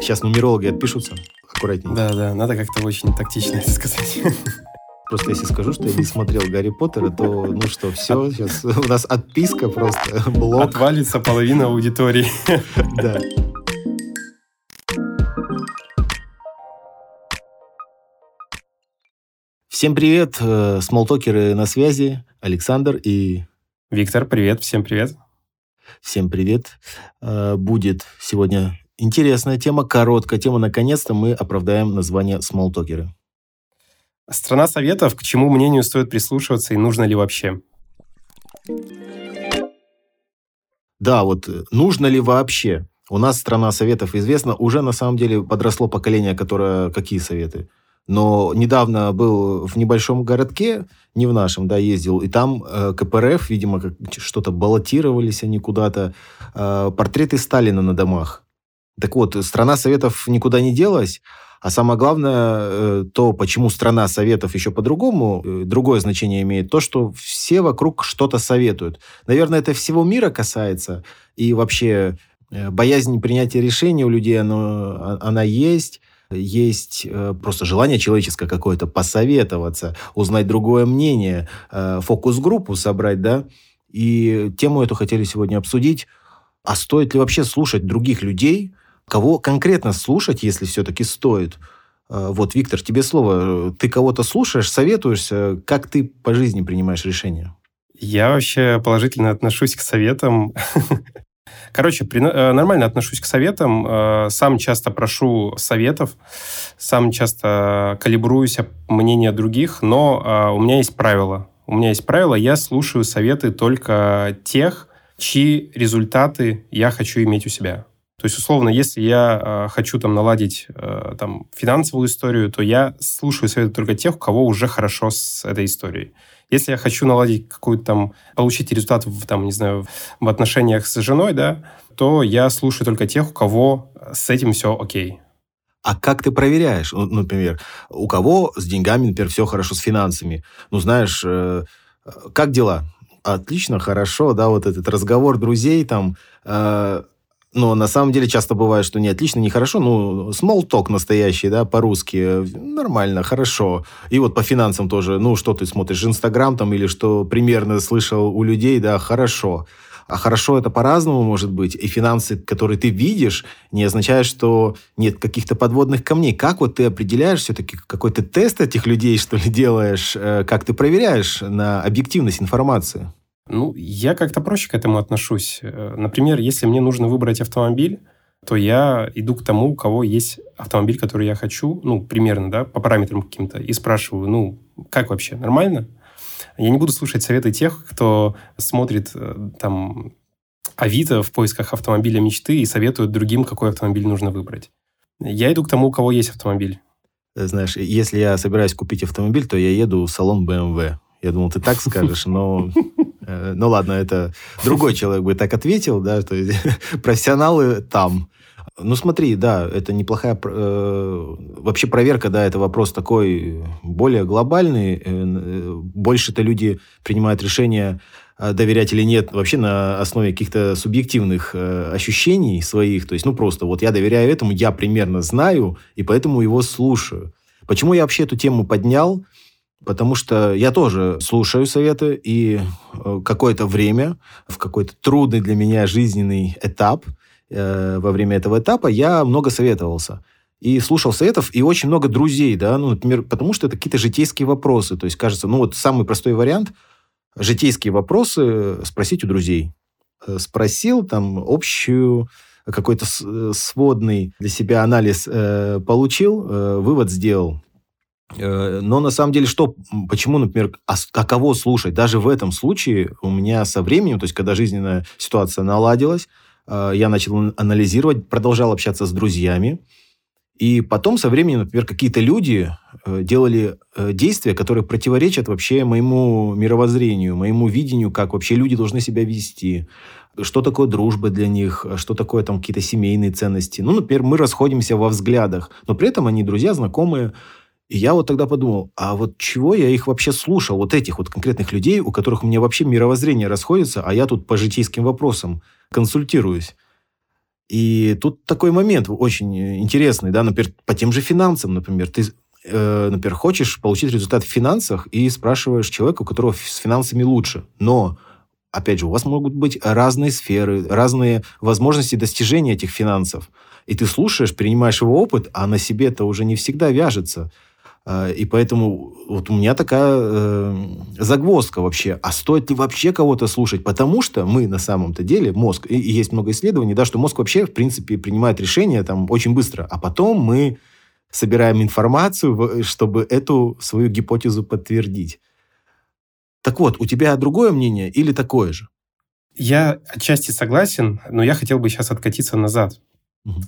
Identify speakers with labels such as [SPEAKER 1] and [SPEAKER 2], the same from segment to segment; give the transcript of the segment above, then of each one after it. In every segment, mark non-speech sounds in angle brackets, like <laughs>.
[SPEAKER 1] Сейчас нумерологи отпишутся. Аккуратнее.
[SPEAKER 2] Да, да, надо как-то очень тактично это сказать.
[SPEAKER 1] Просто если скажу, что я не смотрел Гарри Поттера, то ну что, все, сейчас у нас отписка просто, блок.
[SPEAKER 2] Отвалится половина аудитории.
[SPEAKER 1] Да. Всем привет, э, смолтокеры на связи, Александр и...
[SPEAKER 2] Виктор, привет, всем привет.
[SPEAKER 1] Всем привет. Э, будет сегодня интересная тема, короткая тема. Наконец-то мы оправдаем название смолтокеры.
[SPEAKER 2] Страна советов, к чему мнению стоит прислушиваться и нужно ли вообще?
[SPEAKER 1] Да, вот э, нужно ли вообще? У нас страна советов известна, уже на самом деле подросло поколение, которое... Какие советы? Но недавно был в небольшом городке, не в нашем, да, ездил, и там э, КПРФ, видимо, как, что-то баллотировались они куда-то, э, портреты Сталина на домах. Так вот, страна Советов никуда не делась, а самое главное, э, то, почему страна Советов еще по-другому, э, другое значение имеет, то, что все вокруг что-то советуют. Наверное, это всего мира касается, и вообще э, боязнь принятия решений у людей, оно, а, она есть, есть просто желание человеческое какое-то посоветоваться, узнать другое мнение, фокус-группу собрать, да. И тему эту хотели сегодня обсудить. А стоит ли вообще слушать других людей? Кого конкретно слушать, если все-таки стоит? Э, вот, Виктор, тебе слово. Ты кого-то слушаешь, советуешься? Как ты по жизни принимаешь решения?
[SPEAKER 2] Я вообще положительно отношусь к советам. <laughs> Короче, при, э, нормально отношусь к советам. Э, сам часто прошу советов, сам часто калибруюсь мнение других, но у меня есть правило. У меня есть правило, я слушаю советы только тех, чьи результаты я хочу иметь у себя. То есть, условно, если я э, хочу там наладить э, там финансовую историю, то я слушаю советы только тех, у кого уже хорошо с этой историей. Если я хочу наладить какую-то там, получить результат в, там, не знаю, в отношениях с женой, да, то я слушаю только тех, у кого с этим все окей.
[SPEAKER 1] А как ты проверяешь, ну, например, у кого с деньгами, например, все хорошо с финансами? Ну, знаешь, э, как дела? Отлично, хорошо, да, вот этот разговор друзей там, э, но на самом деле часто бывает, что не отлично, не хорошо. Ну, small talk настоящий, да, по-русски. Нормально, хорошо. И вот по финансам тоже. Ну, что ты смотришь, Инстаграм там или что примерно слышал у людей, да, хорошо. А хорошо это по-разному может быть. И финансы, которые ты видишь, не означает, что нет каких-то подводных камней. Как вот ты определяешь все-таки какой-то тест этих людей, что ли, делаешь? Э, как ты проверяешь на объективность информации?
[SPEAKER 2] Ну, я как-то проще к этому отношусь. Э, например, если мне нужно выбрать автомобиль, то я иду к тому, у кого есть автомобиль, который я хочу, ну, примерно, да, по параметрам каким-то, и спрашиваю, ну, как вообще, нормально? Я не буду слушать советы тех, кто смотрит э, там Авито в поисках автомобиля мечты и советует другим, какой автомобиль нужно выбрать. Я иду к тому, у кого есть автомобиль.
[SPEAKER 1] Знаешь, если я собираюсь купить автомобиль, то я еду в салон BMW. Я думал, ты так скажешь, но Э, <laughs> ну ладно, это <laughs> другой человек бы так ответил, да, то есть <laughs> профессионалы там. Ну смотри, да, это неплохая э, вообще проверка, да, это вопрос такой более глобальный. Э, э больше-то люди принимают решение э, доверять или нет вообще на основе каких-то субъективных э, ощущений своих. То есть, ну просто вот я доверяю этому, я примерно знаю, и поэтому его слушаю. Почему я вообще эту тему поднял? Потому что я тоже слушаю советы, и э, какое-то время, в какой-то трудный для меня жизненный этап, э, во время этого этапа я много советовался. И слушал советов, и очень много друзей, да, ну, например, потому что это какие-то житейские вопросы. То есть, кажется, ну, вот самый простой вариант – житейские вопросы спросить у друзей. Э, спросил там общую какой-то сводный для себя анализ э, получил, э, вывод сделал. Э, но на самом деле, что, почему, например, а, кого слушать? Даже в этом случае у меня со временем, то есть когда жизненная ситуация наладилась, э, я начал анализировать, продолжал общаться с друзьями. И потом со временем, например, какие-то люди э, делали действия, которые противоречат вообще моему мировоззрению, моему видению, как вообще люди должны себя вести, что такое дружба для них, что такое там какие-то семейные ценности. Ну, например, мы расходимся во взглядах, но при этом они друзья, знакомые, и я вот тогда подумал, а вот чего я их вообще слушал, вот этих вот конкретных людей, у которых у меня вообще мировоззрение расходится, а я тут по житейским вопросам консультируюсь. И тут такой момент очень интересный, да, например, по тем же финансам, например, ты э, например, хочешь получить результат в финансах и спрашиваешь человека, у которого с финансами лучше. Но, опять же, у вас могут быть разные сферы, разные возможности достижения этих финансов. И ты слушаешь, принимаешь его опыт, а на себе это уже не всегда вяжется. А, и поэтому вот у меня такая э, загвоздка вообще. А стоит ли вообще кого-то слушать? Потому что мы на самом-то деле, мозг, и, и есть много исследований, да, что мозг вообще, в принципе, принимает решения там очень быстро. А потом мы собираем информацию, чтобы эту свою гипотезу подтвердить. Так вот, у тебя другое мнение или такое же?
[SPEAKER 2] Я отчасти согласен, но я хотел бы сейчас откатиться назад.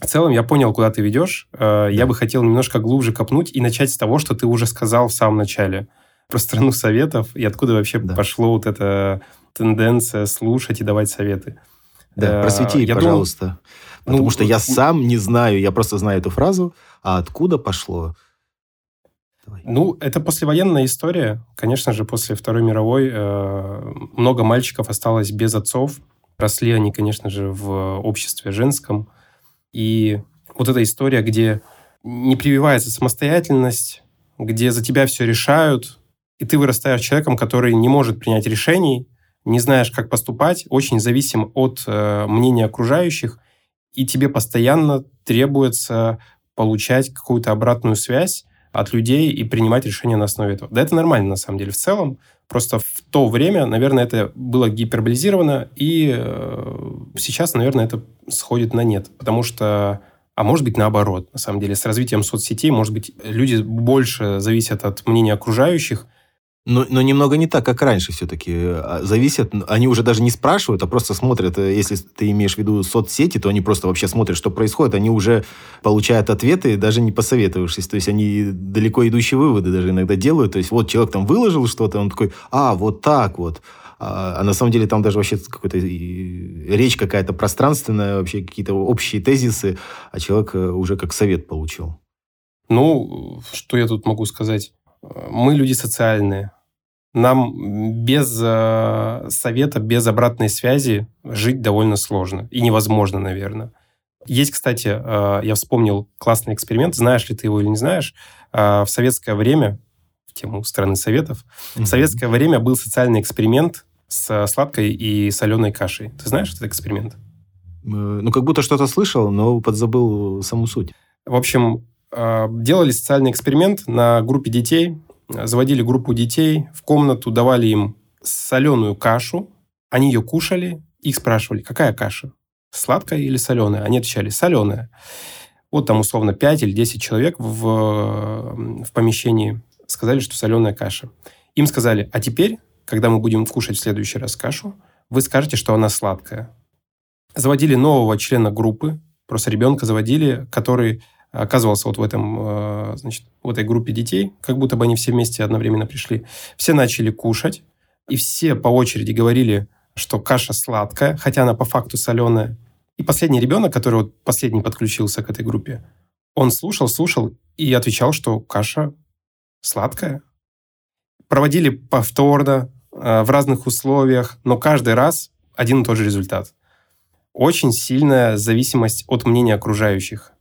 [SPEAKER 2] В целом я понял, куда ты ведешь. Э, я бы хотел немножко глубже копнуть и начать с того, что ты уже сказал в самом начале про страну советов и откуда вообще да. пошло вот эта тенденция слушать и давать советы.
[SPEAKER 1] Да, э, просвети, я пожалуйста. Думал, Потому ну, что я сам не знаю, я просто знаю эту фразу, а откуда пошло?
[SPEAKER 2] Давай. Ну, это послевоенная история. Конечно же, после Второй мировой э, много мальчиков осталось без отцов. Росли они, конечно же, в обществе женском. И вот эта история, где не прививается самостоятельность, где за тебя все решают, и ты вырастаешь человеком, который не может принять решений, не знаешь, как поступать, очень зависим от э, мнения окружающих – и тебе постоянно требуется получать какую-то обратную связь от людей и принимать решения на основе этого. Да, это нормально на самом деле в целом. Просто в то время, наверное, это было гиперболизировано, и э, сейчас, наверное, это сходит на нет. Потому что а может быть наоборот, на самом деле, с развитием соцсетей, может быть, люди больше зависят от мнения окружающих,
[SPEAKER 1] но, но немного не так, как раньше все-таки. А, зависят, они уже даже не спрашивают, а просто смотрят. Э, если ты имеешь в виду соцсети, то они просто вообще смотрят, что происходит. Они уже получают ответы, даже не посоветовавшись. То есть они далеко идущие выводы даже иногда делают. То есть вот человек там выложил что-то, он такой, а, вот так вот. А, а на самом деле там даже вообще какой-то речь какая-то пространственная, вообще какие-то общие тезисы, а человек э, уже как совет получил.
[SPEAKER 2] Ну, что я тут могу сказать? Мы люди социальные. Нам без э, совета, без обратной связи жить довольно сложно. И невозможно, наверное. Есть, кстати, э, я вспомнил классный эксперимент. Знаешь ли ты его или не знаешь? Э, в советское время, в тему страны советов, mm-hmm. в советское время был социальный эксперимент с сладкой и соленой кашей. Ты знаешь этот эксперимент?
[SPEAKER 1] Ну, как будто что-то слышал, но подзабыл саму суть.
[SPEAKER 2] В общем, делали социальный эксперимент на группе детей, заводили группу детей в комнату, давали им соленую кашу, они ее кушали, их спрашивали, какая каша, сладкая или соленая? Они отвечали, соленая. Вот там условно 5 или 10 человек в, в помещении сказали, что соленая каша. Им сказали, а теперь, когда мы будем кушать в следующий раз кашу, вы скажете, что она сладкая. Заводили нового члена группы, просто ребенка заводили, который оказывался вот в этом, э, значит, в этой группе детей, как будто бы они все вместе одновременно пришли. Все начали кушать, и все по очереди говорили, что каша сладкая, хотя она по факту соленая. И последний ребенок, который вот последний подключился к этой группе, он слушал, слушал и отвечал, что каша сладкая. Проводили повторно, э, в разных условиях, но каждый раз один и тот же результат. Очень сильная зависимость от мнения окружающих.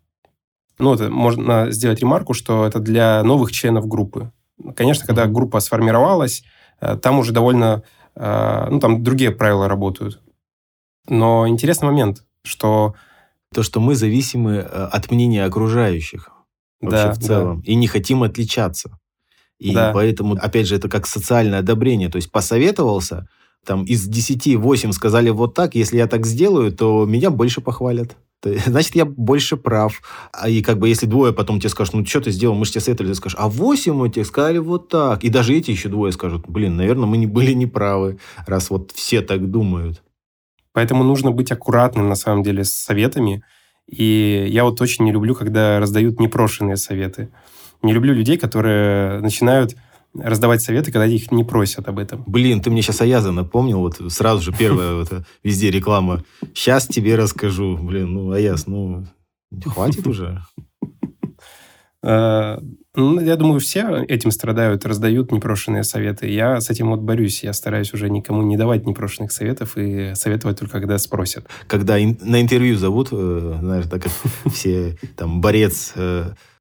[SPEAKER 2] Ну, это можно сделать ремарку, что это для новых членов группы. Конечно, когда группа сформировалась, э, там уже довольно, э, ну, там другие правила работают. Но интересный момент, что...
[SPEAKER 1] То, что мы зависимы э, от мнения окружающих вообще да, в целом. Да. И не хотим отличаться. И да. поэтому, опять же, это как социальное одобрение. То есть посоветовался, там из 10 8 сказали вот так, если я так сделаю, то меня больше похвалят. <laughs> значит, я больше прав. А и как бы если двое потом тебе скажут, ну, что ты сделал, мы же тебе советовали, ты скажешь, а восемь мы тебе сказали вот так. И даже эти еще двое скажут, блин, наверное, мы не <laughs> были неправы, раз вот все так думают.
[SPEAKER 2] Поэтому нужно быть аккуратным, на самом деле, с советами. И я вот очень не люблю, когда раздают непрошенные советы. Не люблю людей, которые начинают раздавать советы, когда их не просят об этом.
[SPEAKER 1] Блин, ты мне сейчас Аяза напомнил, вот сразу же первая <laughs> вот, везде реклама. Сейчас тебе расскажу. Блин, ну, Аяз, ну, хватит уже.
[SPEAKER 2] Э, <laughs> ну, я думаю, все этим страдают, раздают непрошенные советы. Я с этим вот борюсь. Я стараюсь уже никому не давать непрошенных советов и советовать только, когда спросят.
[SPEAKER 1] Когда на интервью зовут, э, знаешь, так как все, там, борец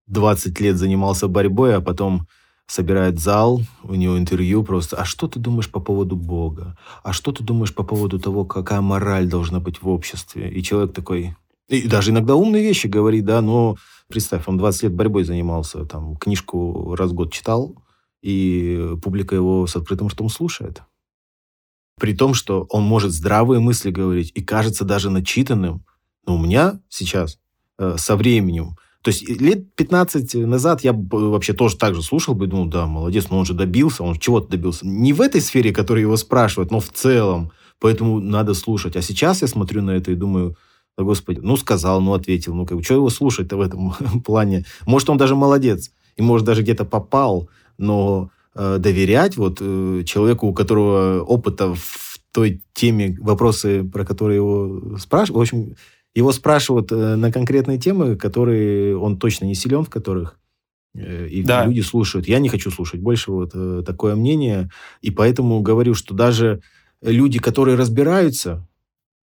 [SPEAKER 1] 20 лет занимался борьбой, а потом собирает зал, у него интервью просто. А что ты думаешь по поводу Бога? А что ты думаешь по поводу того, какая мораль должна быть в обществе? И человек такой... И даже иногда умные вещи говорит, да, но представь, он 20 лет борьбой занимался, там, книжку раз в год читал, и публика его с открытым ртом слушает. При том, что он может здравые мысли говорить и кажется даже начитанным. Но у меня сейчас э, со временем то есть лет 15 назад я вообще тоже так же слушал бы, думал, да, молодец, но он же добился, он чего-то добился. Не в этой сфере, которую его спрашивают, но в целом. Поэтому надо слушать. А сейчас я смотрю на это и думаю, да, господи, ну сказал, ну ответил, ну как что его слушать-то в этом <laughs> плане? Может, он даже молодец, и может даже где-то попал, но э, доверять вот э, человеку, у которого опыта в той теме, вопросы, про которые его спрашивают, в общем, его спрашивают э, на конкретные темы, которые он точно не силен, в которых э, и да. люди слушают. Я не хочу слушать больше вот э, такое мнение. И поэтому говорю, что даже люди, которые разбираются,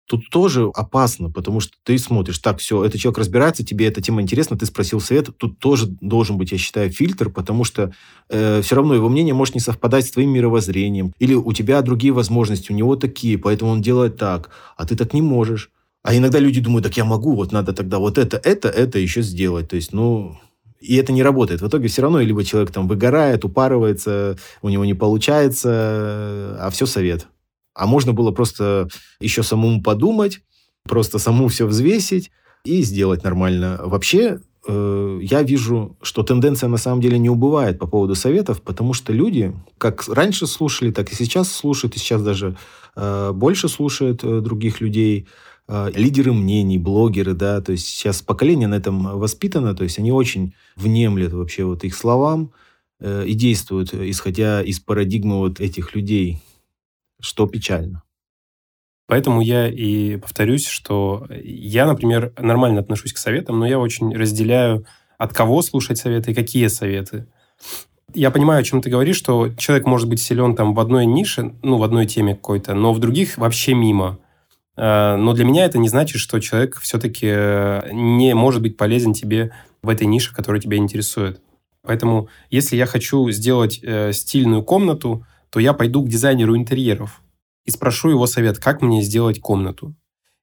[SPEAKER 1] тут тоже опасно, потому что ты смотришь, так, все, этот человек разбирается, тебе эта тема интересна, ты спросил совет, тут тоже должен быть, я считаю, фильтр, потому что э, все равно его мнение может не совпадать с твоим мировоззрением, или у тебя другие возможности, у него такие, поэтому он делает так, а ты так не можешь. А иногда люди думают, так я могу, вот надо тогда вот это, это, это еще сделать. То есть, ну, и это не работает. В итоге все равно либо человек там выгорает, упарывается, у него не получается, а все совет. А можно было просто еще самому подумать, просто саму все взвесить и сделать нормально. Вообще, э, я вижу, что тенденция на самом деле не убывает по поводу советов, потому что люди, как раньше слушали, так и сейчас слушают, и сейчас даже э, больше слушают э, других людей – лидеры мнений, блогеры, да, то есть сейчас поколение на этом воспитано, то есть они очень внемлят вообще вот их словам э, и действуют, исходя из парадигмы вот этих людей, что печально.
[SPEAKER 2] Поэтому я и повторюсь, что я, например, нормально отношусь к советам, но я очень разделяю, от кого слушать советы и какие советы. Я понимаю, о чем ты говоришь, что человек может быть силен там в одной нише, ну, в одной теме какой-то, но в других вообще мимо. Э, но для меня это не значит, что человек все-таки э, не может быть полезен тебе в этой нише, которая тебя интересует. Поэтому, если я хочу сделать э, стильную комнату, то я пойду к дизайнеру интерьеров и спрошу его совет, как мне сделать комнату.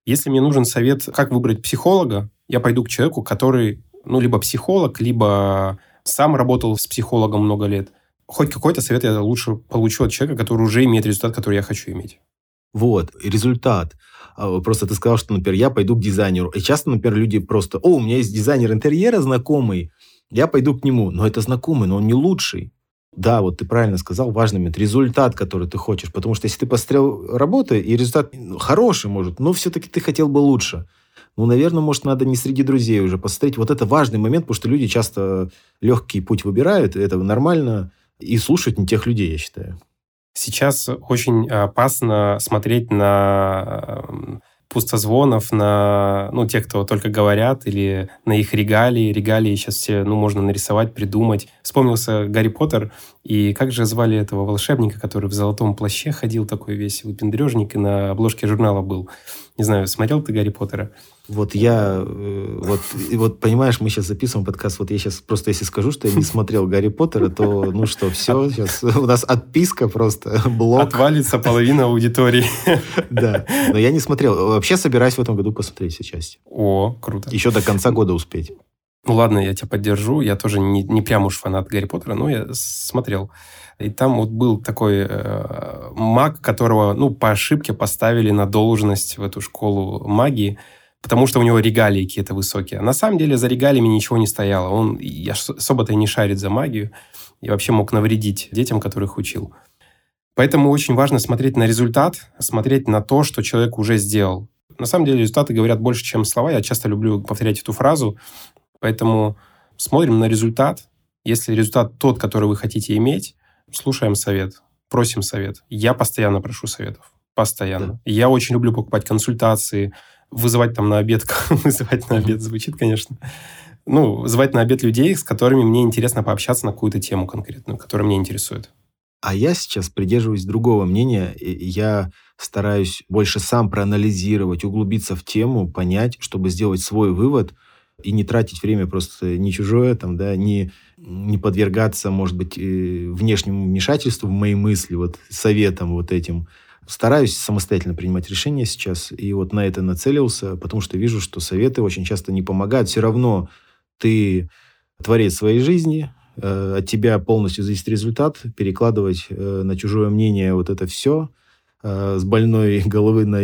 [SPEAKER 2] Если мне нужен совет, как выбрать психолога, я пойду к человеку, который, ну, либо психолог, либо сам работал с психологом много лет. Хоть какой-то совет я лучше получу от человека, который уже имеет результат, который я хочу иметь.
[SPEAKER 1] Вот, результат. А, просто ты сказал, что, например, я пойду к дизайнеру. И часто, например, люди просто, о, у меня есть дизайнер интерьера знакомый, я пойду к нему. Но это знакомый, но он не лучший. Да, вот ты правильно сказал, важный момент. Результат, который ты хочешь. Потому что если ты посмотрел работы, и результат ну, хороший, может, но все-таки ты хотел бы лучше. Ну, наверное, может, надо не среди друзей уже посмотреть. Вот это важный момент, потому что люди часто легкий путь выбирают, это нормально, и слушают не тех людей, я считаю.
[SPEAKER 2] Сейчас очень опасно смотреть на эм, пустозвонов, на ну, тех, кто только говорят, или на их регалии. Регалии сейчас все ну, можно нарисовать, придумать. Вспомнился Гарри Поттер, и как же звали этого волшебника, который в золотом плаще ходил такой весь выпендрежник и на обложке журнала был. Не знаю, смотрел ты Гарри Поттера?
[SPEAKER 1] Вот я, э, вот, и вот понимаешь, мы сейчас записываем подкаст, вот я сейчас просто, если скажу, что я не смотрел Гарри Поттера, то, ну что, все, сейчас у нас отписка просто, <laughs> блок.
[SPEAKER 2] Отвалится половина аудитории.
[SPEAKER 1] Да, но я не смотрел. Вообще собираюсь в этом году посмотреть все части.
[SPEAKER 2] О, круто.
[SPEAKER 1] Еще до конца года успеть.
[SPEAKER 2] Ну ладно, я тебя поддержу. Я тоже не, не прям уж фанат Гарри Поттера, но я смотрел. И там вот был такой э, маг, которого, ну, по ошибке поставили на должность в эту школу магии потому что у него регалии какие-то высокие. На самом деле за регалиями ничего не стояло. Он особо-то и не шарит за магию и вообще мог навредить детям, которых учил. Поэтому очень важно смотреть на результат, смотреть на то, что человек уже сделал. На самом деле результаты говорят больше, чем слова. Я часто люблю повторять эту фразу. Поэтому смотрим на результат. Если результат тот, который вы хотите иметь, слушаем совет, просим совет. Я постоянно прошу советов. Постоянно. Да. Я очень люблю покупать консультации, вызывать там на обед, <laughs> вызывать на обед звучит, конечно. ну, звать на обед людей, с которыми мне интересно пообщаться на какую-то тему конкретную, которая меня интересует.
[SPEAKER 1] А я сейчас придерживаюсь другого мнения. Я стараюсь больше сам проанализировать, углубиться в тему, понять, чтобы сделать свой вывод и не тратить время просто не чужое, там, да, не, не подвергаться, может быть, э, внешнему вмешательству в мои мысли, вот советам вот этим. Стараюсь самостоятельно принимать решения сейчас, и вот на это нацелился, потому что вижу, что советы очень часто не помогают. Все равно ты творец своей жизни, э, от тебя полностью зависит результат, перекладывать э, на чужое мнение вот это все э, с больной <laughs> головы на,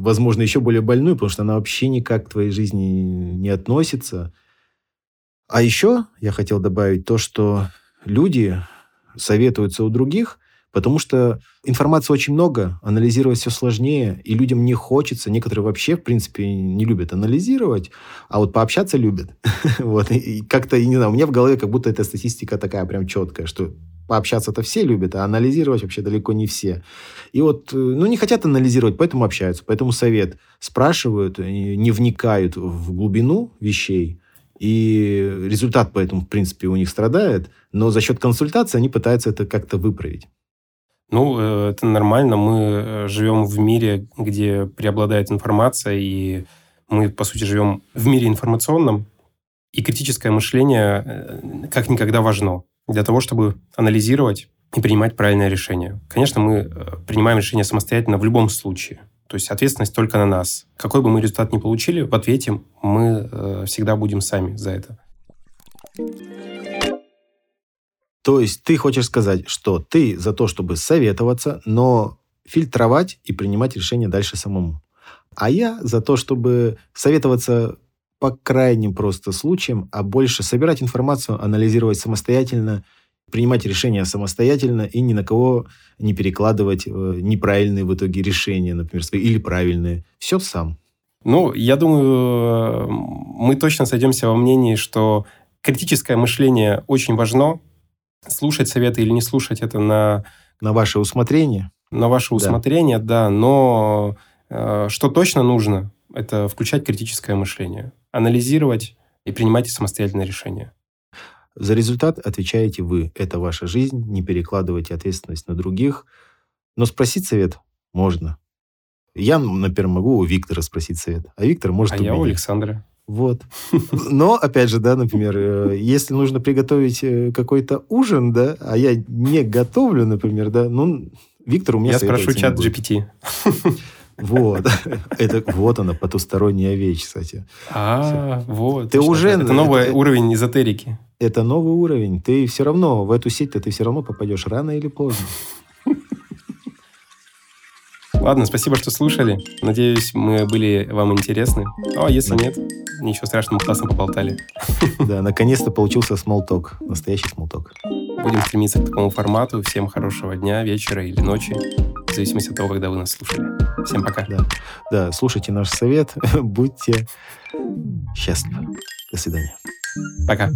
[SPEAKER 1] возможно, еще более больную, потому что она вообще никак к твоей жизни не относится. А еще я хотел добавить то, что люди советуются у других, Потому что информации очень много, анализировать все сложнее, и людям не хочется. Некоторые вообще, в принципе, не любят анализировать, а вот пообщаться любят. <laughs> вот. И как-то, не знаю, у меня в голове как будто эта статистика такая прям четкая, что пообщаться-то все любят, а анализировать вообще далеко не все. И вот, э, ну, не хотят анализировать, поэтому общаются. Поэтому совет спрашивают, не вникают в глубину вещей, и результат поэтому, в принципе, у них страдает, но за счет консультации они пытаются это как-то выправить.
[SPEAKER 2] Ну, э, это нормально. Мы э, живем в мире, где преобладает информация, и мы, по сути, живем в мире информационном, и критическое мышление э, как никогда важно для того, чтобы анализировать и принимать правильное решение. Конечно, мы принимаем решение самостоятельно в любом случае. То есть ответственность только на нас. Какой бы мы результат ни получили, в ответе мы всегда будем сами за это.
[SPEAKER 1] То есть ты хочешь сказать, что ты за то, чтобы советоваться, но фильтровать и принимать решения дальше самому. А я за то, чтобы советоваться по крайним просто случаям, а больше собирать информацию, анализировать самостоятельно, принимать решения самостоятельно и ни на кого не перекладывать э, неправильные в итоге решения, например, свои, или правильные. Все сам.
[SPEAKER 2] Ну, я думаю, мы точно сойдемся во мнении, что критическое мышление очень важно, слушать советы или не слушать это на...
[SPEAKER 1] На ваше усмотрение.
[SPEAKER 2] На ваше да. усмотрение, да. Но э, что точно нужно, это включать критическое мышление, анализировать и принимать самостоятельное решение.
[SPEAKER 1] За результат отвечаете вы. Это ваша жизнь. Не перекладывайте ответственность на других. Но спросить совет можно. Я, например, могу у Виктора спросить совет, а Виктор может
[SPEAKER 2] а у я меня. у Александра.
[SPEAKER 1] Вот. <laughs> Но, опять же, да, например, э, если нужно приготовить э, какой-то ужин, да, а я не готовлю, например, да, ну, Виктор у меня
[SPEAKER 2] Я спрошу чат GPT. <laughs>
[SPEAKER 1] Вот. Это вот она, потусторонняя вещь, кстати.
[SPEAKER 2] А, вот.
[SPEAKER 1] Ты уже...
[SPEAKER 2] Это новый уровень эзотерики.
[SPEAKER 1] Это новый уровень. Ты все равно в эту сеть-то ты все равно попадешь рано или поздно. <laughs>
[SPEAKER 2] Ладно, спасибо, что слушали. Надеюсь, мы были вам интересны. А если нет, ничего страшного, классно поболтали. <laughs>
[SPEAKER 1] Да, наконец-то получился смолток. Настоящий смолток.
[SPEAKER 2] Будем стремиться к такому формату. Всем хорошего дня, вечера или ночи. В зависимости от того, когда вы нас слушали. Всем пока.
[SPEAKER 1] Да, да слушайте наш совет. <laughs> Будьте счастливы. До свидания.
[SPEAKER 2] Пока.